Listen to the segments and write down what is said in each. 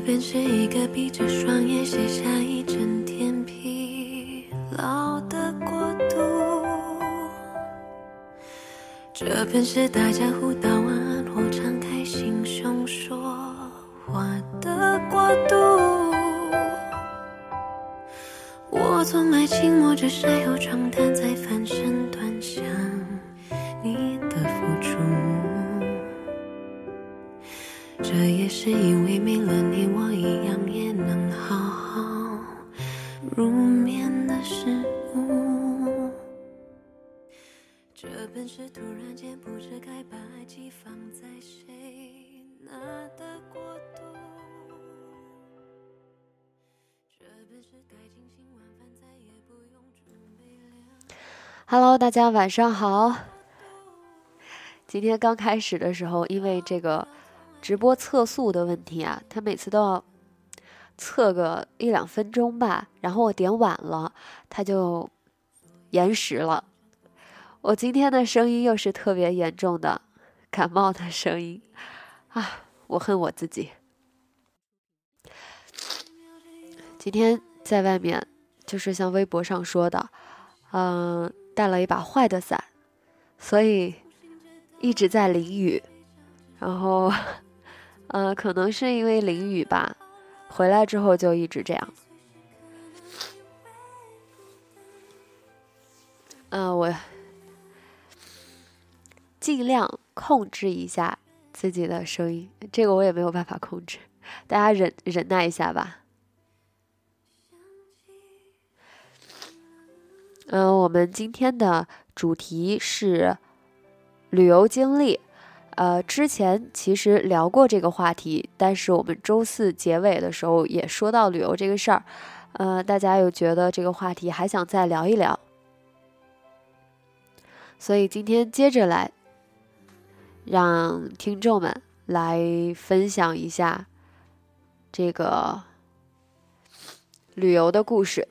这边是一个闭着双眼写下一整天疲劳的国度，这边是大家互道晚安或敞开心胸说话的国度。我从爱情摸着晒后床单，在 Hello，大家晚上好。今天刚开始的时候，因为这个直播测速的问题啊，他每次都要测个一两分钟吧，然后我点晚了，它就延时了。我今天的声音又是特别严重的感冒的声音啊，我恨我自己。今天在外面，就是像微博上说的，嗯、带了一把坏的伞，所以一直在淋雨。然后，呃，可能是因为淋雨吧，回来之后就一直这样。嗯、我尽量控制一下自己的声音，这个我也没有办法控制，大家忍忍耐一下吧。嗯，我们今天的主题是旅游经历。呃，之前其实聊过这个话题，但是我们周四结尾的时候也说到旅游这个事儿。呃，大家又觉得这个话题还想再聊一聊，所以今天接着来，让听众们来分享一下这个旅游的故事，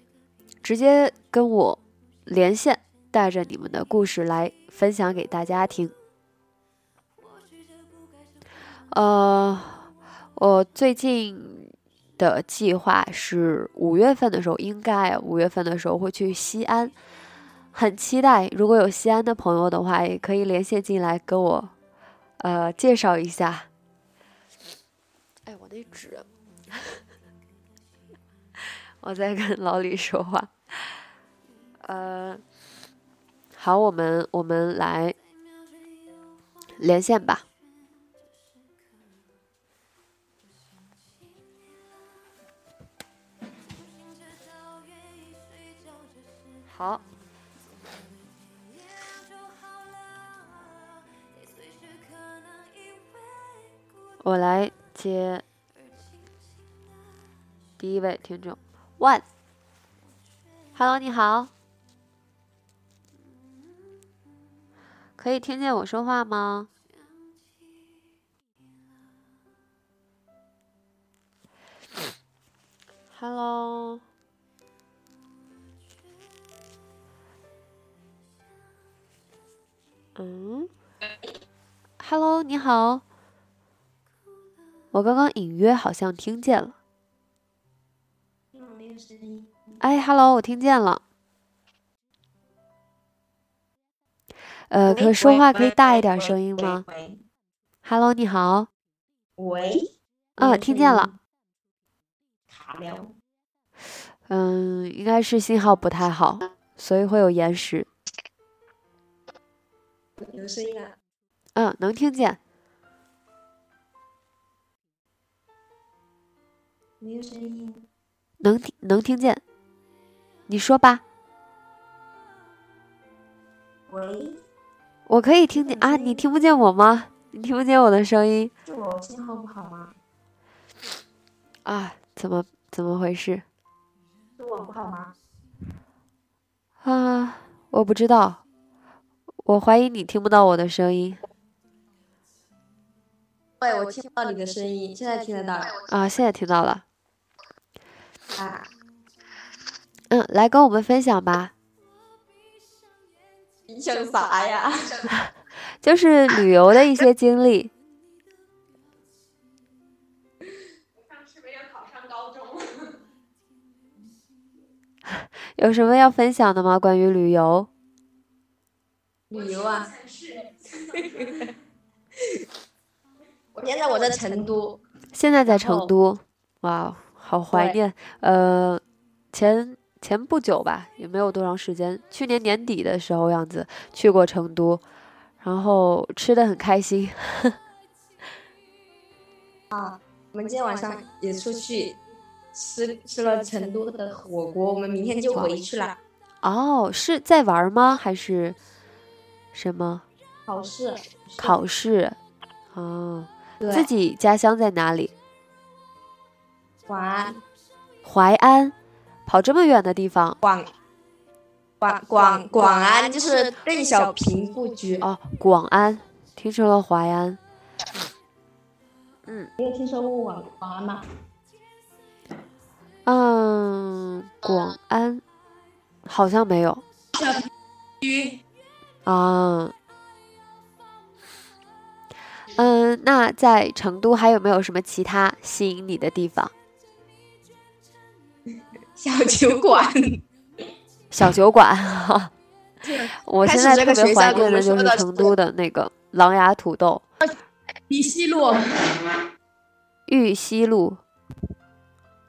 直接跟我连线，带着你们的故事来分享给大家听。呃，我最近的计划是五月份的时候，应该五月份的时候会去西安，很期待。如果有西安的朋友的话，也可以连线进来跟我呃介绍一下。哎，我那纸，我在跟老李说话。呃，好，我们我们来连线吧。好，我来接第一位听众，One。Hello，你好，可以听见我说话吗？Hello，嗯，Hello，你好，我刚刚隐约好像听见了。哎，Hello，我听见了。呃，可说话可以大一点声音吗？Hello，你好。喂，啊，听见了。卡了，嗯，应该是信号不太好，所以会有延时。有声音了。嗯，能听见。没有声音。能听能听见，你说吧，喂，我可以听见啊，你听不见我吗？你听不见我的声音是我信号不好吗？啊？怎么怎么回事是我不好吗？啊？我不知道，我怀疑你听不到我的声音喂，我听不到你的声音，现在听得到了。啊，现在听到了。啊，嗯，来跟我们分享吧，想啥呀？就是旅游的一些经历。有什么要分享的吗？关于旅游？旅游啊！我现在我在成都。现在在成都，哇，好怀念。呃，前前不久吧，也没有多长时间，去年年底的时候样子去过成都，然后吃的很开心。啊我们今天晚上也出去吃吃了成都的火锅，我们明天就回去了。哦，是在玩吗？还是什么考试，考试？哦，对自己家乡在哪里？淮安淮安，跑这么远的地方广广广广安就是邓小平故居。哦，广安，听成了淮安。嗯你有听说过广广安吗？嗯，广安好像没有居啊。嗯，那在成都还有没有什么其他吸引你的地方？小酒馆。小酒馆，我现在特别怀念的就是成都的那个狼牙土豆、玉溪路。玉溪路，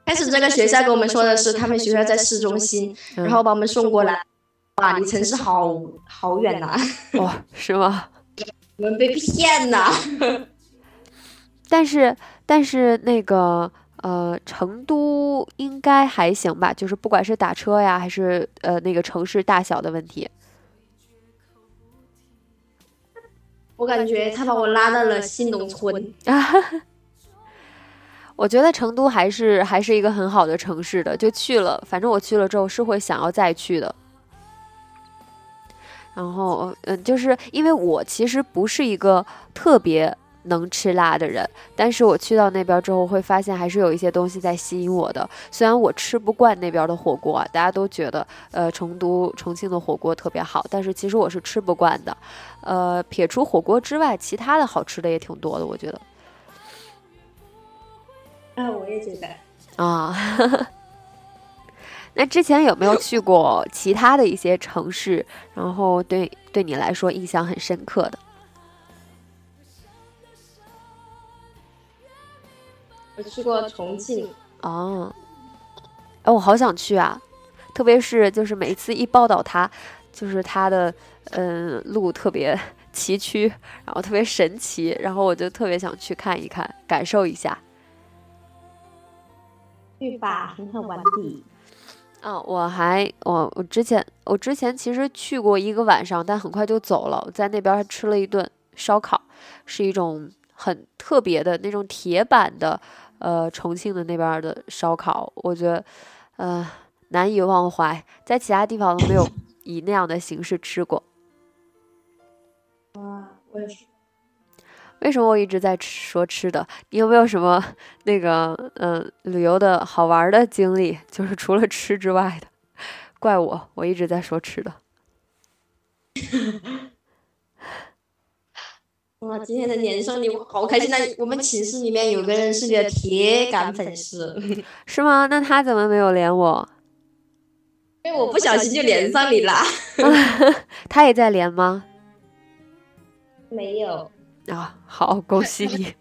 开始这个学校跟我们说的是，他们学校在市中心，嗯然后把我们送过来。哇，离城市好好远呐、哦，是吗？我们被骗了！但是但是那个呃，成都应该还行吧，就是不管是打车呀，还是呃那个城市大小的问题。我感觉他把我拉到了新农村。我觉得成都还是还是一个很好的城市的，就去了，反正我去了之后是会想要再去的。然后，嗯，就是因为我其实不是一个特别能吃辣的人，但是我去到那边之后会发现还是有一些东西在吸引我的。虽然我吃不惯那边的火锅啊，大家都觉得呃成都、重庆的火锅特别好，但是其实我是吃不惯的。呃，撇除火锅之外，其他的好吃的也挺多的，我觉得。啊，我也觉得。啊，那之前有没有去过其他的一些城市，然后对对你来说印象很深刻的？我去过重庆，哦，哎，我好想去啊！特别是就是每次一报道它，就是它的嗯路特别崎岖，然后特别神奇，然后我就特别想去看一看，感受一下。去吧，很好玩的。嗯，我还我我之前我之前其实去过一个晚上，但很快就走了。我在那边还吃了一顿烧烤，是一种很特别的那种铁板的，呃，重庆的那边的烧烤，我觉得呃难以忘怀，在其他地方都没有 以那样的形式吃过。啊，我也是。为什么我一直在吃说吃的？你有没有什么那个嗯、呃、旅游的好玩的经历？就是除了吃之外的，怪我，我一直在说吃的。哇，今天的年兽你好开心那！我们寝室里面有个人是你的铁杆粉丝，是吗？那他怎么没有连我？因为我不小心就连上你了。他也在连吗？没有。啊，好，恭喜你！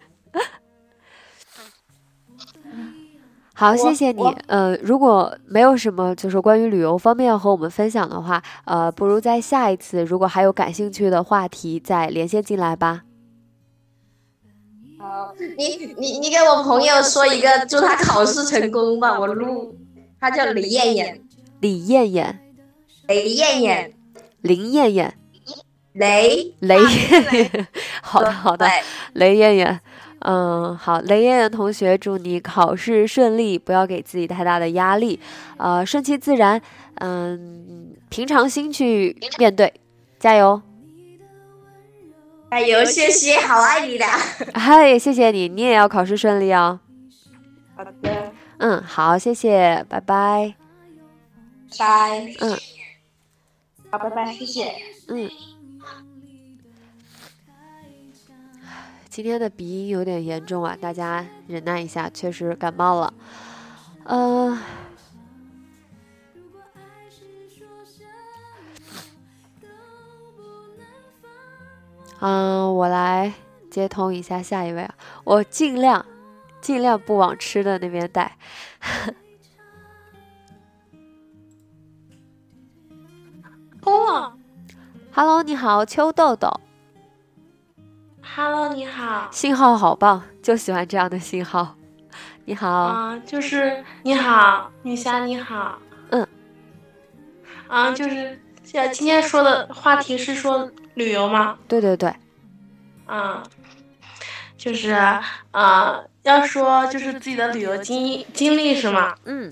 好，谢谢你。呃，如果没有什么就是关于旅游方面要和我们分享的话，呃，不如在下一次如果还有感兴趣的话题再连线进来吧。好，你你你给我朋友说一个，祝他考试成功吧。我录，他叫李艳艳，李艳艳、雷艳艳，林艳艳、雷雷艳艳，好的好的，雷艳艳。嗯，好，雷艳艳同学，祝你考试顺利，不要给自己太大的压力，呃，顺其自然，嗯，平常心去面对，加油！加油，谢谢，好爱你的。嗨，谢谢你，你也要考试顺利哦。好的，嗯，好，谢谢，拜拜。拜。嗯，好，拜拜，谢谢。嗯。今天的鼻音有点严重啊，大家忍耐一下，确实感冒了。呃，嗯，我来接通一下下一位啊，我尽量尽量不往吃的那边带。通了。Hello，你好，秋豆豆，Hello，你好。信号好棒，就喜欢这样的信号。你好，啊、就是你好，女侠你好。嗯。啊、就是像今天说的话题是说旅游吗？对对对，嗯。就是啊、呃要说就是自己的旅游经经历是吗？嗯，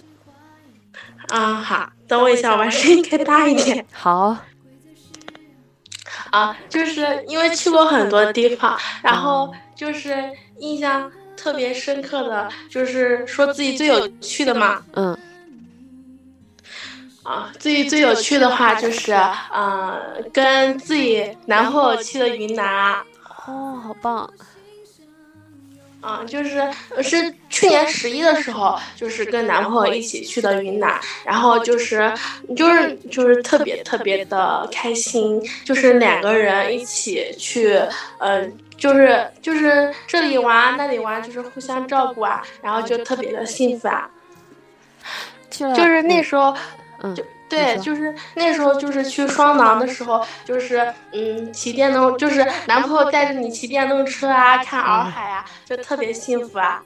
嗯，好，等我一下，我把声音开大一点。好，啊，就是因为去过很多地方，然后就是印象特别深刻的，就是说自己最有趣的嘛。嗯啊，最最有趣的话就是，呃，跟自己男朋友去的云南。哦，好棒，啊，就是是去年十一的时候，就是跟男朋友一起去的云南，然后就是就是就是特别特别的开心，就是两个人一起去，呃，就是就是这里玩那里玩，就是互相照顾啊，然后就特别的幸福啊。就是那时候，嗯，就对，就是那时候就是去双廊的时候，就是嗯骑电动，就是男朋友带着你骑电动车啊，看洱海啊，就特别幸福啊。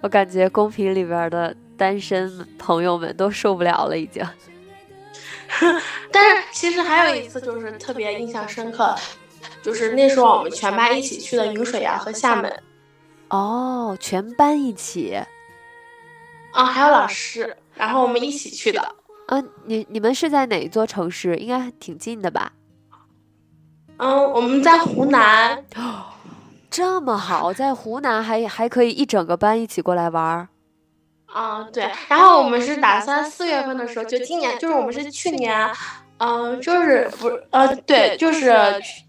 我感觉公屏里边的单身朋友们都受不了了，已经。但是其实还有一次就是特别印象深刻，就是那时候我们全班一起去的云水谣和厦门，哦，全班一起。啊，还有老师，然后我们一起去的。嗯、你你们是在哪一座城市？应该挺近的吧？嗯，我们在湖南，这么好，在湖南还还可以一整个班一起过来玩儿。啊，对，然后我们是打算四月份的时候，就今年，就是我们是去年，嗯、就是不是，呃，对，就是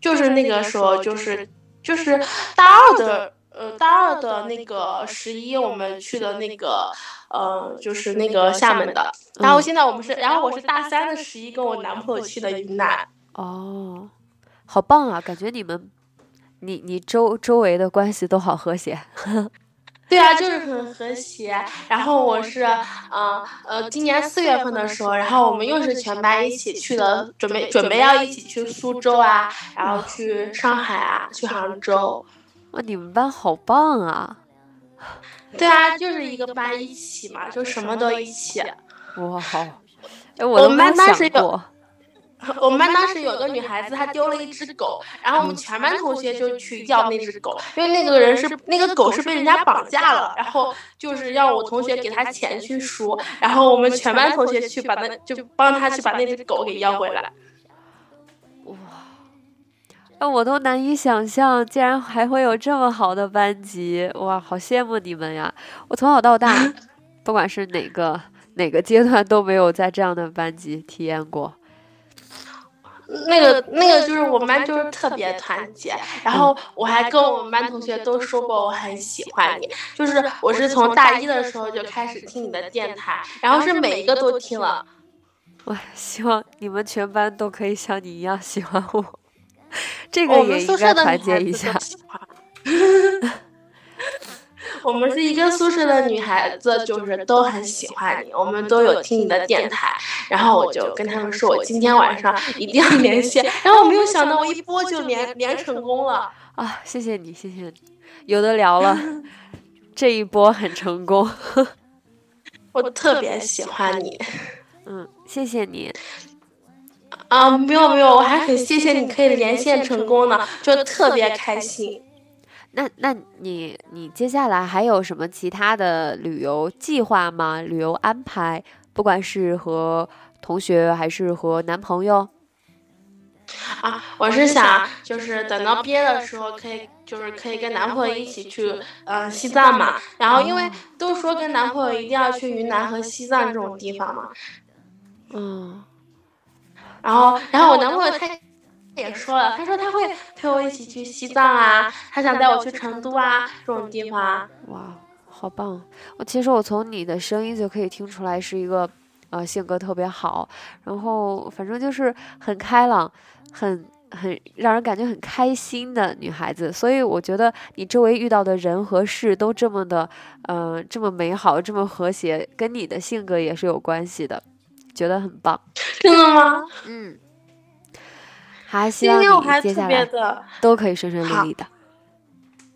就是那个时候，就是就是大二的，呃，大二的那个十一，我们去的那个，呃，就是那个厦门的。然后现在我们是，然后我是大三的十一，跟我男朋友去的云南。哦，好棒啊！感觉你们，你你周周围的关系都好和谐。对啊，就是很和谐。然后我是，呃呃，今年四月份的时候，然后我们又是全班一起去的，准备准备要一起去苏州啊，然后去上海啊，去杭州。哇，你们班好棒啊！对啊，就是一个班一起嘛，就什么都一起。哇，好，哎，我们班当时有。我们班当时有个女孩子，她丢了一只狗，然后我们全班同学就去要那只狗，因为那个人是那个狗是被人家绑架了，然后就是要我同学给他钱去赎，然后我们全班同学去把那就帮他去把那只狗给要回来。哎，我都难以想象，竟然还会有这么好的班级，哇，好羡慕你们呀！我从小到大，不管是哪个哪个阶段，都没有在这样的班级体验过。那个那个就是我们班就是特别团结，然后我还跟我们班同学都说过我很喜欢你，就是我是从大一的时候就开始听你的电台，然后是每一个都听了。我，希望你们全班都可以像你一样喜欢我，这个我们也应该宿舍的团结一下。我们是一个宿舍的女孩子，就是都很喜欢你，我们都有听你的电台。然后我就跟他们说，我今天晚上一定要连线。然后我没有想到，我一播就连连成功了。啊，谢谢你，谢谢你，有的聊了，这一波很成功。我特别喜欢你嗯，谢谢你。啊！没有没有，我还很谢谢你可以连线成功呢，就特别开心。那那你你接下来还有什么其他的旅游计划吗？旅游安排，不管是和同学还是和男朋友？啊，我是想就是等到毕业的时候，可以就是可以跟男朋友一起去呃西藏嘛。然后因为都说跟男朋友一定要去云南和西藏这种地方嘛。嗯，然后然后我男朋友他也说了，他说他会陪我一起去西藏啊，他想带我去成都啊这种地方啊。哇，好棒！我其实我从你的声音就可以听出来是一个呃，性格特别好，然后反正就是很开朗，很很让人感觉很开心的女孩子。所以我觉得你周围遇到的人和事都这么的，呃，这么美好，这么和谐，跟你的性格也是有关系的，觉得很棒。真的吗？嗯，还希望你接下来的都可以顺顺利利的。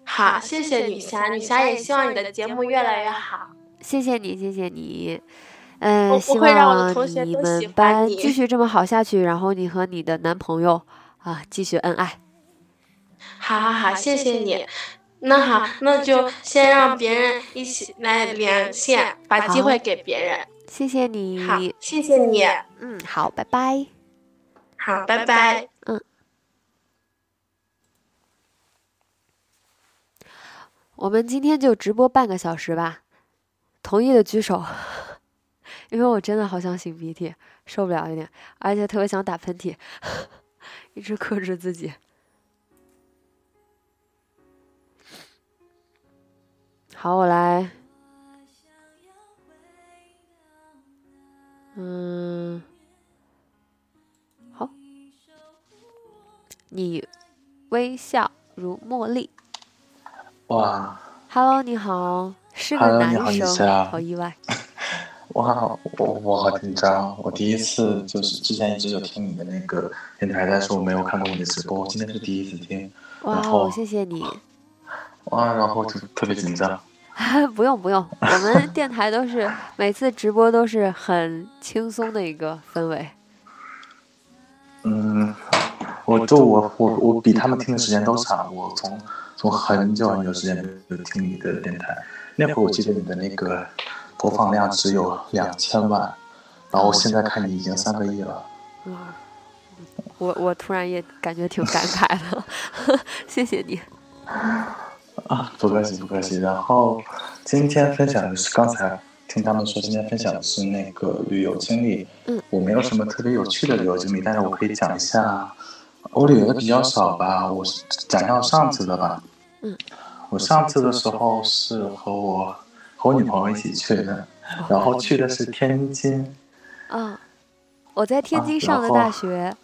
好，谢谢女侠，女侠也希望你的节目越来越好。谢谢你，谢谢你。嗯，我希会让我的望同学你都喜欢们班你继续这么好下去，然后你和你的男朋友啊继续恩爱。好好好，谢谢你。那好，那就先让别人一起来连线，把机会给别人。谢谢你。好，谢谢你。嗯，好，拜拜。好，拜拜。嗯我们今天就直播半个小时吧，同意的举手，因为我真的好想擤鼻涕，受不了一点，而且特别想打喷嚏，一直克制自己。好，我来。嗯，好。你微笑如茉莉。哇 Hello，你好，是个男你好生，好意外。哇，我我好紧张，我第一次就是之前一直有听你的那个电台，但是我没有看过你的直播，今天是第一次听，哇谢谢你。哇，然后就特别紧张，不用不用，我们 电台都是每次直播都是很轻松的一个氛围。嗯，我就我我我比他们听的时间都长，我从从很久很久时间就听你的电台，那会儿我记得你的那个播放量只有两千万，然后现在看你已经三个亿了。哇，我我突然也感觉挺感慨的，谢谢你。啊，不客气不客气。然后今天分享的是刚才听他们说，今天分享的是那个旅游经历。嗯，我没有什么特别有趣的旅游经历，但是我可以讲一下，我旅游的比较少吧。我是讲一下我上次的吧。嗯，我上次的时候是和我和我女朋友一起去的，然后去的是天津。啊，我在天啊津上的大学。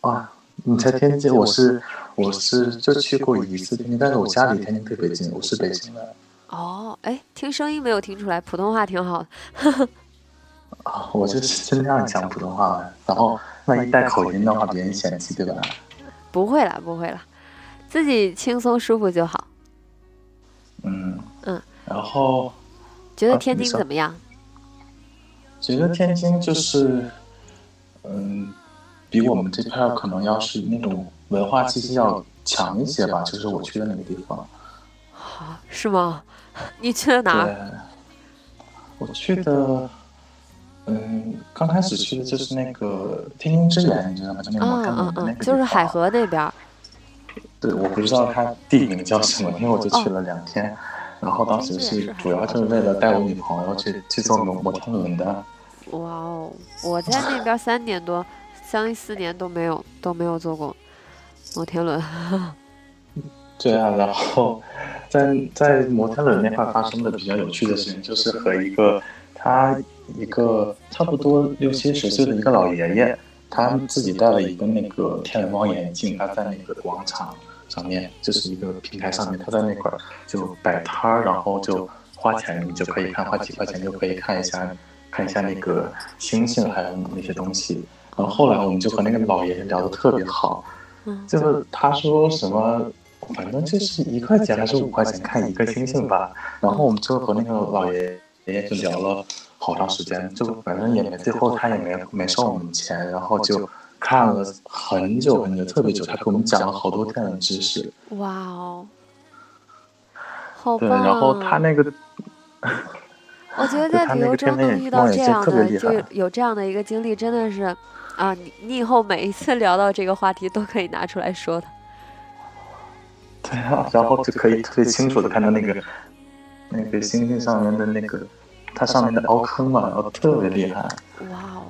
啊，你在天津？我是我是就去过一次天津，但是我家离天津特别近，我是北京的。哦，哎，听声音没有听出来，普通话挺好的。啊，我就是尽量讲普通话，然后万一带口音的话，别人嫌弃，对吧？不会啦，不会啦，自己轻松舒服就好。嗯嗯。然后觉得天津怎么样？觉得天津就是，嗯，比我们这片儿可能要是那种文化气息要强一些吧，就是我去的那个地方。啊，是吗？你去了哪儿？我去的，嗯，刚开始去的就是那个天津之眼，你知道吗？就那个摩天嗯嗯嗯，轮的那个就是海。河那边儿。对，我不知道它地名叫什么，因为我就去了两天，然后当时是主要就是为了带我女朋友去去坐摩摩天轮的。哇哦，我在那边三点多，将近四年都没有都没有坐过摩天轮。对啊，然后在在摩天轮那块发生的比较有趣的事情，就是和一个他一个差不多六七十岁的一个老爷爷，他自己戴了一个那个天文望远镜，他在那个广场上面，就是一个平台上面，他在那块儿就摆摊儿，然后就花钱你就可以看，花几块钱就可以看一下看一下那个星星还有那些东西。然后后来我们就和那个老爷爷聊得特别好，嗯就是他说什么，反正就是一块钱还是五块钱看一个星星吧。然后我们就和那个老爷爷就聊了好长时间，就反正也没最后他也没没收我们钱，然后就看了很久很久，特别久，他给我们讲了好多天文知识。哇哦，好对，棒！啊然后他那个 我觉得对他那个在旅游中能遇到这样的，就有这样的一个经历，真的是啊，你你以后每一次聊到这个话题都可以拿出来说的。对啊，然后就可以特别清楚的看到那个那个星星上面的那个它上面的凹坑嘛，然后特别厉害。哇哦，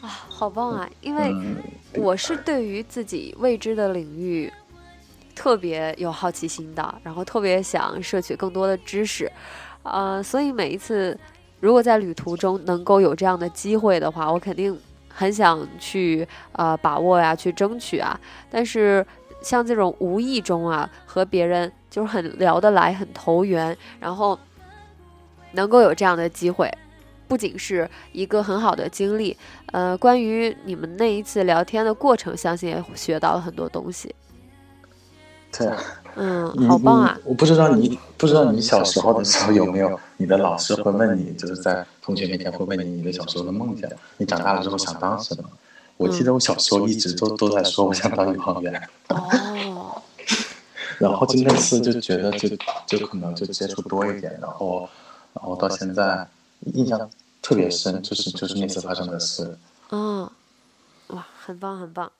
啊，好棒啊！因为嗯，我是对于自己未知的领域特别有好奇心的，然后特别想摄取更多的知识，呃，所以每一次如果在旅途中能够有这样的机会的话，我肯定很想去呃把握呀，去争取啊。但是像这种无意中啊，和别人就是很聊得来、很投缘，然后能够有这样的机会，不仅是一个很好的经历，呃，关于你们那一次聊天的过程，相信也学到了很多东西。对啊，嗯，好棒啊！我不知道你不知道你小时候的时候有没有你的老师会问你，就是在同学面前会问你你的小时候的梦想，你长大了之后想当什么？我记得我小时候一直都都在说我想当宇航员，哦，然后就那次就觉得就就可能就接触多一点，然后然后到现在印象特别深，就是就是那次发生的事。嗯，哇，很棒，很棒。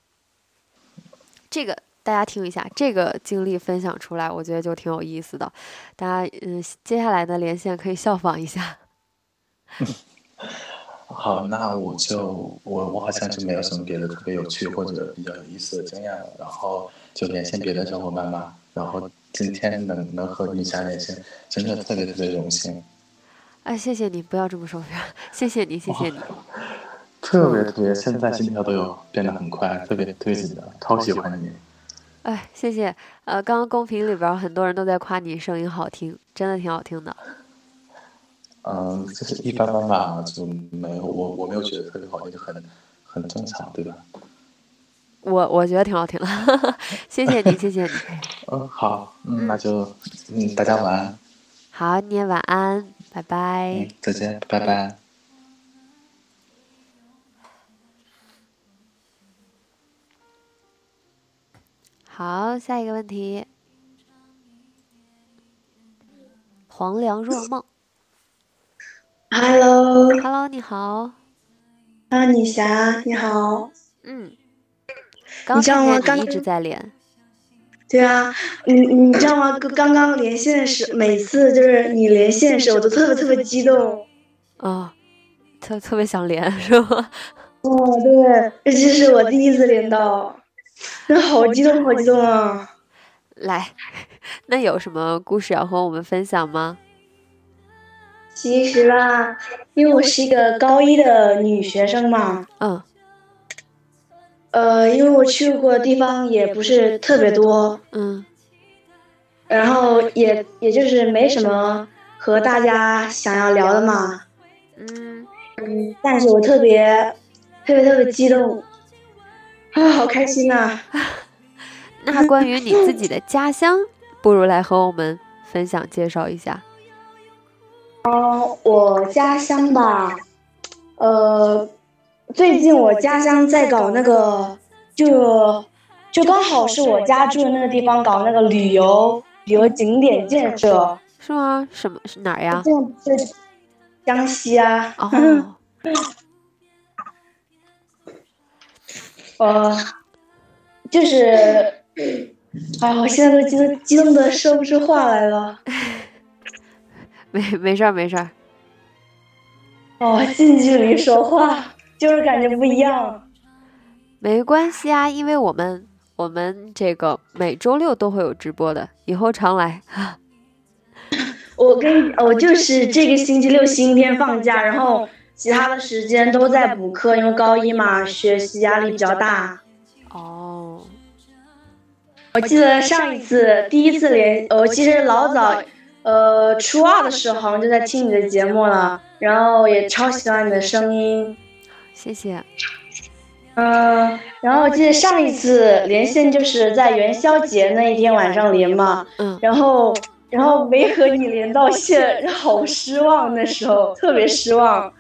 这个大家听一下，这个经历分享出来，我觉得就挺有意思的。大家嗯，接下来的连线可以效仿一下。好，那我就我我好像就没有什么别的特别有趣或者比较有意思的经验了，然后就连线别的小伙伴吧。然后今天能能和女侠连线，真的特别特别荣幸，哎，谢谢你，不要这么说，不要，谢谢你，谢谢你。特别特别，现在心跳都有变得很快，特别特别紧张，超喜欢你。哎，谢谢。呃，刚刚公屏里边很多人都在夸你声音好听，真的挺好听的。嗯，就是一般般吧，就没有我我没有觉得特别好听，就很很正常，对吧？我我觉得挺好听的，谢谢你，谢谢你。嗯，好，嗯，那就嗯，大家晚安，好，你也晚安，拜拜嗯。，再见，拜拜。好，下一个问题。黄粱若梦 Hello，，Hello，你好。啊，女侠，你好。嗯，你知道吗刚一直在连。对啊，你你知道吗？刚刚刚连线的时，每次就是你连线的时候，我都特别特别激动。啊、特特别想连是吗？哦，对，这是我第一次连到，真的好激动，好激动啊！来，那有什么故事要和我们分享吗？其实吧，因为我是一个高一的女学生嘛，嗯呃，因为我去过的地方也不是特别多，嗯然后也也就是没什么和大家想要聊的嘛。嗯，嗯，但是我特别特别特别激动，啊，好开心呐、那关于你自己的家乡，不如来和我们分享介绍一下。我家乡吧，呃，最近我家乡在搞那个，就就刚好是我家住的那个地方搞那个旅游旅游景点建设，是吗？什么是哪儿呀？江西啊，哦，呃，就是，哎，我现在都激动激动的说不出话来了。没没事儿没事儿。哦，近距离说话就是感觉不一样。没关系啊，因为我们我们这个每周六都会有直播的，以后常来。我跟你，我就是这个星期六、星期天放假，然后其他的时间都在补课，因为高一嘛，学习压力比较大。哦，我记得上一次第一次连，我其实老早，呃，初二的时候好像就在听你的节目了，然后也超喜欢你的声音。谢谢。嗯，然后我记得上一次连线就是在元宵节那一天晚上连嘛，嗯，然后然后没和你连到线，好失望，那时候特别失望。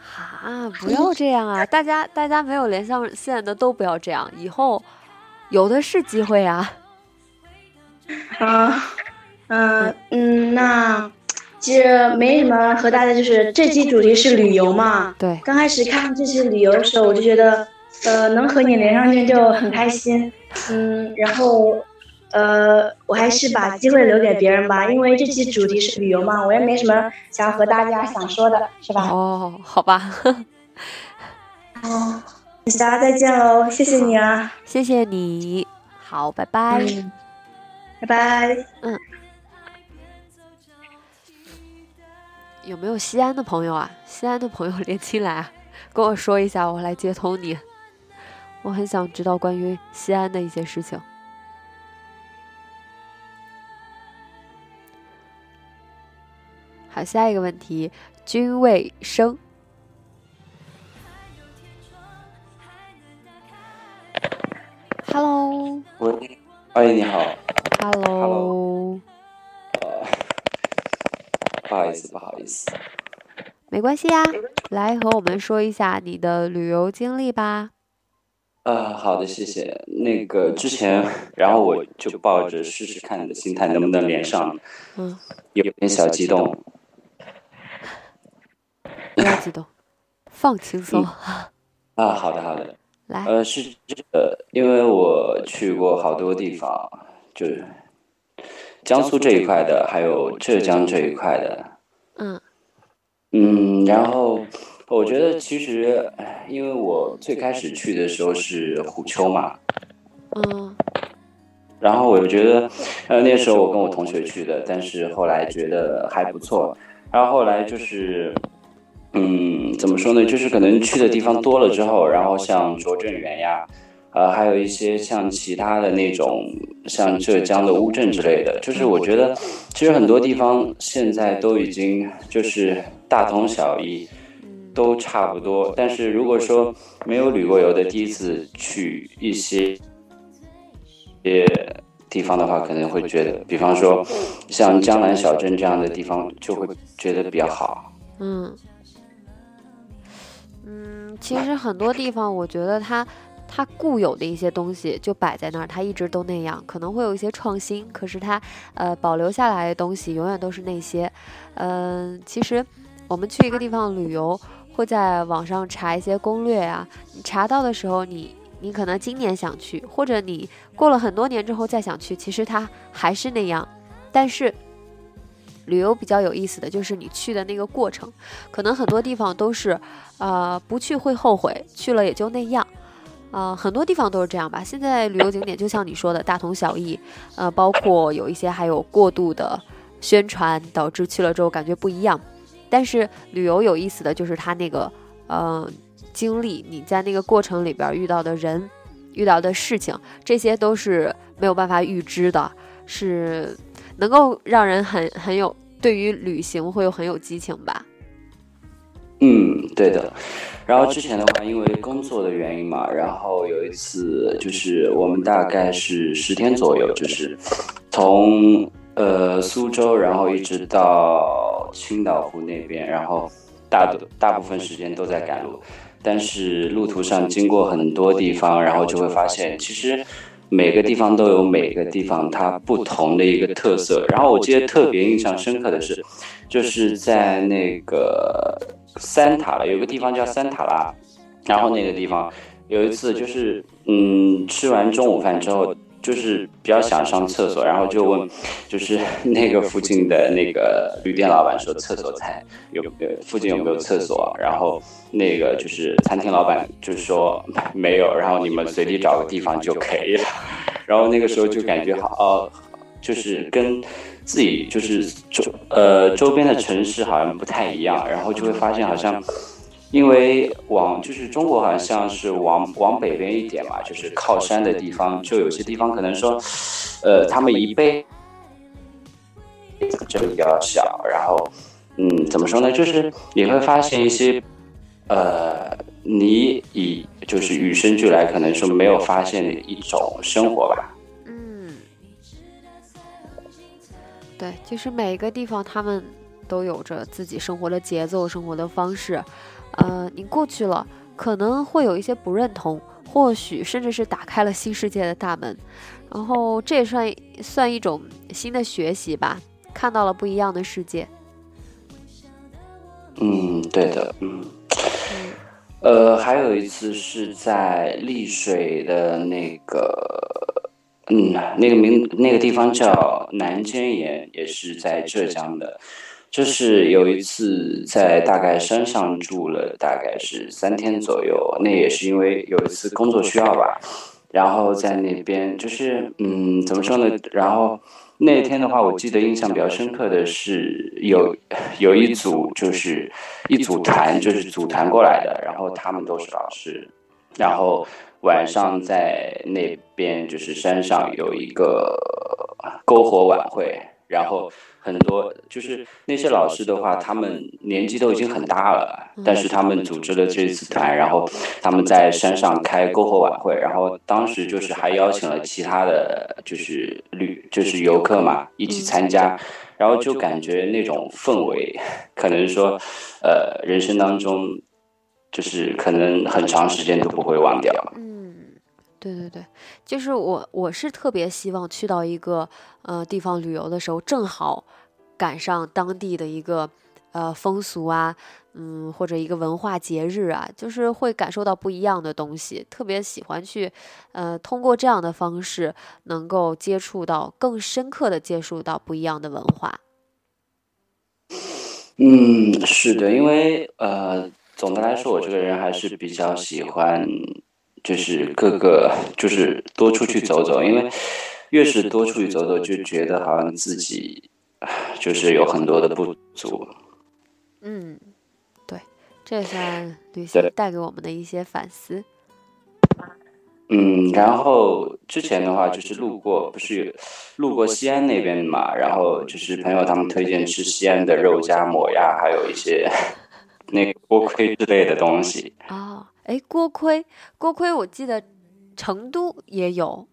啊，不要这样啊！大家大家没有连上线的都不要这样，以后有的是机会啊。啊，嗯嗯，那其实没什么和大家就是这期主题是旅游嘛。对，刚开始看这期旅游的时候，我就觉得，呃，能和你连上线就很开心。嗯，然后，呃，我还是把机会留给别人吧，因为这期主题是旅游嘛，我也没什么想要和大家想说的，是吧？哦，好吧，哦，大家再见喽，谢谢你啊，谢谢你。好，拜拜。嗯，拜拜。有没有西安的朋友啊？西安的朋友连进来啊，跟我说一下，我来接通你。我很想知道关于西安的一些事情。好，下一个问题，君未生。Hello。喂，哎，你好。Hello。不好意思，不好意思。没关系呀，来和我们说一下你的旅游经历吧。啊，好的，谢谢。那个之前，然后我就抱着试试看的心态，能不能连上，嗯，有点小激动。不要激动，放轻松。啊，好的，好的。来，呃，是这个，因为我去过好多地方，就是江苏这一块的，还有浙江这一块的。嗯嗯，然后我觉得其实，因为我最开始去的时候是虎丘嘛，嗯然后我就觉得，呃，那时候我跟我同学去的，但是后来觉得还不错，然后后来就是，嗯，怎么说呢？就是可能去的地方多了之后，然后像拙政园呀，呃，还有一些像其他的那种，像浙江的乌镇之类的，就是我觉得其实很多地方现在都已经就是大同小异。都差不多，但是如果说没有旅过游的，第一次去一些些地方的话，可能会觉得，比方说像江南小镇这样的地方，就会觉得比较好。嗯其实很多地方，我觉得它它固有的一些东西就摆在那儿，它一直都那样，可能会有一些创新，可是它呃保留下来的东西永远都是那些。嗯、其实我们去一个地方旅游，会在网上查一些攻略啊，你查到的时候你。你可能今年想去，或者你过了很多年之后再想去，其实它还是那样。但是旅游比较有意思的就是你去的那个过程，可能很多地方都是，呃，不去会后悔，去了也就那样。呃，很多地方都是这样吧。现在旅游景点就像你说的，大同小异，呃，包括有一些还有过度的宣传，导致去了之后感觉不一样。但是旅游有意思的就是它那个，呃，经历，你在那个过程里边遇到的人、遇到的事情，这些都是没有办法预知的，是能够让人很很有对于旅行会有很有激情吧。嗯，对的。然后之前的话，因为工作的原因嘛，然后有一次就是我们大概是十天左右，就是从呃苏州，然后一直到青岛湖那边，然后大大部分时间都在赶路，但是路途上经过很多地方，然后就会发现其实。每个地方都有每个地方它不同的一个特色。然后我记得特别印象深刻的是，就是在那个三塔了，有个地方叫三塔拉，然后那个地方有一次就是嗯吃完中午饭之后，就是比较想上厕所，然后就问就是 那个附近的那个旅店老板说厕所在有没有附近有没有厕所，然后那个就是餐厅老板就说没有，然后你们随地找个地方就可以了。然后那个时候就感觉好，哦，就是跟自己就是周呃周边的城市好像不太一样，然后就会发现好像。因为往就是中国好像是往往北边一点嘛，就是靠山的地方，就有些地方可能说，呃，他们一辈就比较小，然后，嗯，怎么说呢？就是你会发现一些，呃，你以就是与生俱来可能说没有发现的一种生活吧。嗯，对，就是每个地方他们都有着自己生活的节奏、生活的方式。呃，你过去了，可能会有一些不认同，或许甚至是打开了新世界的大门。然后这也算算一种新的学习吧，看到了不一样的世界。嗯，对的，嗯。呃，还有一次是在丽水的那个，嗯，那个名那个地方叫南尖岩，也是在浙江的。就是有一次在大概山上住了大概是三天左右，那也是因为有一次工作需要吧，然后在那边就是嗯怎么说呢，然后那天的话，我记得印象比较深刻的是有有一组就是一组团就是组团过来的，然后他们都是老师，然后晚上在那边就是山上有一个篝火晚会，然后。很多就是那些老师的话，他们年纪都已经很大了，但是他们组织了这次团，然后他们在山上开篝火晚会，然后当时就是还邀请了其他的就是旅就是游客嘛一起参加，然后就感觉那种氛围，可能说呃人生当中就是可能很长时间都不会忘掉。对对对，就是我我是特别希望去到一个呃地方旅游的时候，正好赶上当地的一个呃风俗啊，嗯或者一个文化节日啊，就是会感受到不一样的东西。特别喜欢去呃通过这样的方式，能够接触到更深刻的接触到不一样的文化。嗯，是的，因为呃总的来说，我这个人还是比较喜欢。就是各个，就是多出去走走，因为越是多出去走走，就觉得好像自己就是有很多的不足。嗯，对，这也算旅行带给我们的一些反思。嗯，然后之前的话就是路过，不是路过西安那边嘛，然后就是朋友他们推荐吃西安的肉夹馍呀，还有一些 那个锅盔之类的东西。哦。哎，锅盔，锅盔，我记得成都也有。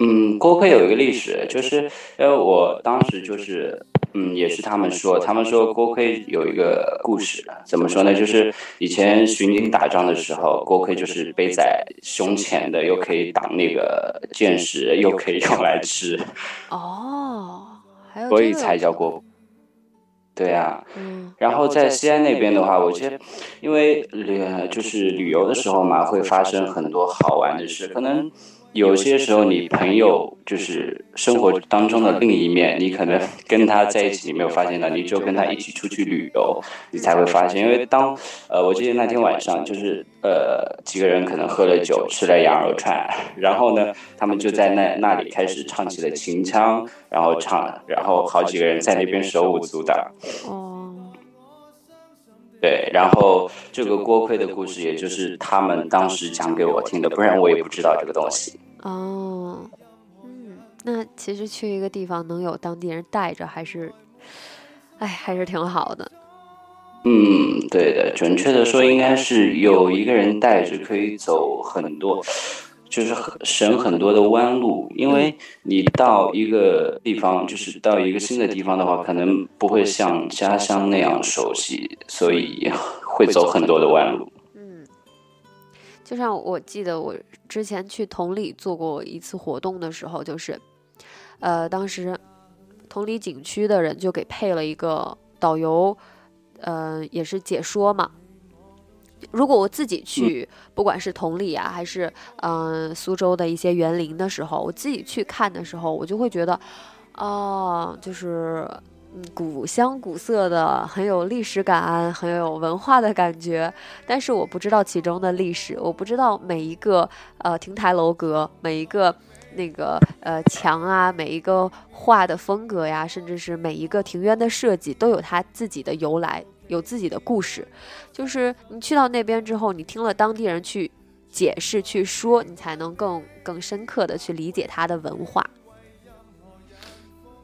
嗯，锅盔有一个历史，就是因为我当时就是，嗯，也是他们说，他们说锅盔有一个故事，怎么说呢？就是以前巡警打仗的时候，锅盔就是背在胸前的，又可以挡那个箭矢，又可以用来吃。哦，还有所以才叫锅。对啊，然后在西安那边的话，我觉得，因为旅就是旅游的时候嘛，会发生很多好玩的事，可能。有些时候，你朋友就是生活当中的另一面，你可能跟他在一起，你没有发现到，你只有跟他一起出去旅游，你才会发现。因为当呃，我记得那天晚上，就是呃，几个人可能喝了酒，吃了羊肉串，然后呢，他们就在那那里开始唱起了秦腔，然后唱，然后好几个人在那边手舞足蹈。哦，对，然后这个锅盔的故事，也就是他们当时讲给我听的，不然我也不知道这个东西。哦，嗯，那其实去一个地方能有当地人带着，还是，哎，还是挺好的。嗯，对的，准确的说，应该是有一个人带着，可以走很多，就是省很多的弯路。因为你到一个地方，就是到一个新的地方的话，可能不会像家乡那样熟悉，所以 会走很多的弯路。嗯就像我记得我之前去同里做过一次活动的时候，就是，呃，当时同里景区的人就给配了一个导游，呃，也是解说嘛。如果我自己去，不管是同里啊，还是嗯苏州的一些园林的时候，我自己去看的时候，我就会觉得，哦，就是。嗯，古香古色的，很有历史感，很有文化的感觉。但是我不知道其中的历史，我不知道每一个呃亭台楼阁，每一个那个呃墙啊，每一个画的风格呀，甚至是每一个庭院的设计，都有它自己的由来，有自己的故事。就是你去到那边之后，你听了当地人去解释、去说，你才能更更深刻的去理解它的文化。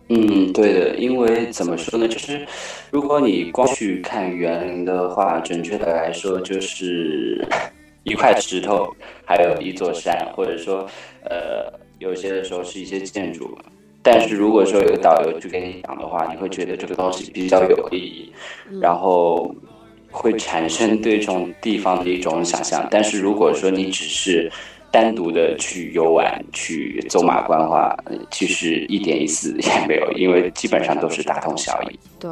嗯，对的，因为怎么说呢，就是如果你光去看园林的话，准确的来说就是一块石头，还有一座山，或者说，呃，有些的时候是一些建筑。但是如果说有个导游去跟你讲的话，你会觉得这个东西比较有意义，然后会产生对这种地方的一种想象。但是如果说你只是单独的去游玩、去走马观花，其实一点意思也没有，因为基本上都是大同小异。对，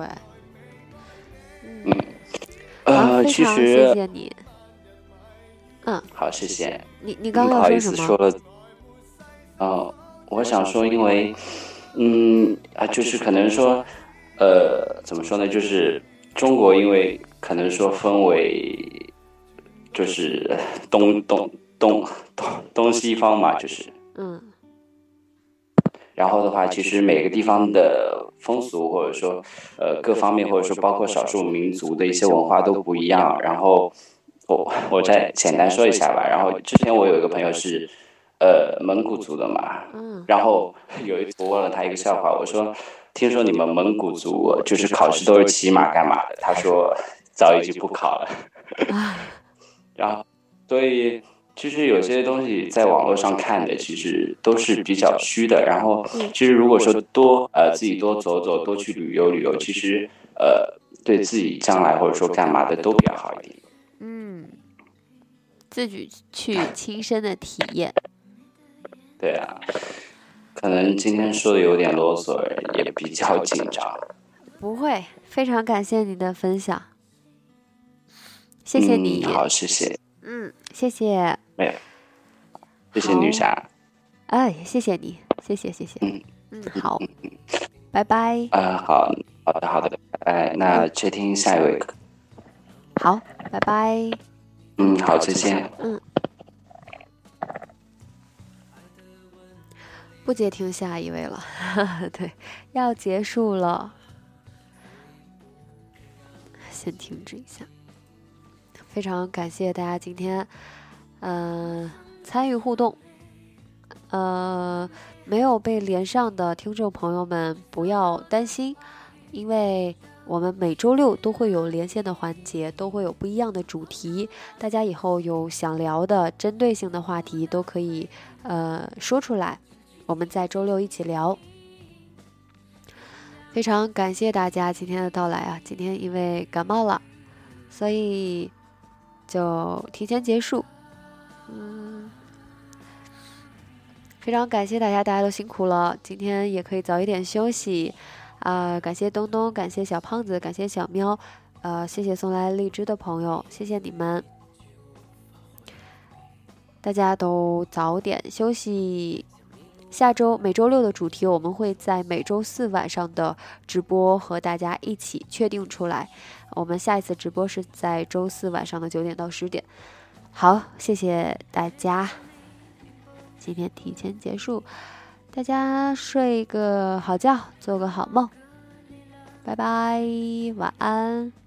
嗯，呃，其实谢谢你。嗯，好，谢谢你。你刚刚不好意思说了，哦，我想说，因为，嗯啊，就是可能说，呃，怎么说呢？就是中国，因为可能说分为，就是东东。东东东西方嘛，就是，嗯，然后的话，其实每个地方的风俗或者说呃各方面，或者说包括少数民族的一些文化都不一样。然后我我再简单说一下吧。然后之前我有一个朋友是呃蒙古族的嘛，嗯然后有一次我问了他一个笑话，我说听说你们蒙古族就是考试都是骑马干嘛的？他说早已经不考了。啊，然后，所以其实有些东西在网络上看的，其实都是比较虚的。然后，其实如果说多呃自己多走走，多去旅游旅游，其实呃对自己将来或者说干嘛的都比较好一点。嗯，自己去亲身的体验。对啊，可能今天说的有点啰嗦，也比较紧张。不会，非常感谢你的分享，谢谢你。嗯、好，谢谢。嗯，谢谢。没有，谢谢女侠。哎，谢谢你，谢谢谢谢。嗯嗯，好，拜拜。啊、好好的好的，哎，那接听下一位。好，拜拜。嗯，好，再见。嗯。不接听下一位了，对，要结束了，先停止一下。非常感谢大家今天，嗯、参与互动，呃，没有被连上的听众朋友们不要担心，因为我们每周六都会有连线的环节，都会有不一样的主题，大家以后有想聊的针对性的话题都可以呃说出来。我们在周六一起聊。非常感谢大家今天的到来啊！今天因为感冒了，所以就提前结束。嗯，非常感谢大家，大家都辛苦了，今天也可以早一点休息啊、感谢东东，感谢小胖子，感谢小喵，呃，谢谢送来荔枝的朋友，谢谢你们。大家都早点休息。下周每周六的主题，我们会在每周四晚上的直播和大家一起确定出来。我们下一次直播是在周四晚上的九点到十点。好，谢谢大家，今天提前结束，大家睡个好觉，做个好梦，拜拜，晚安。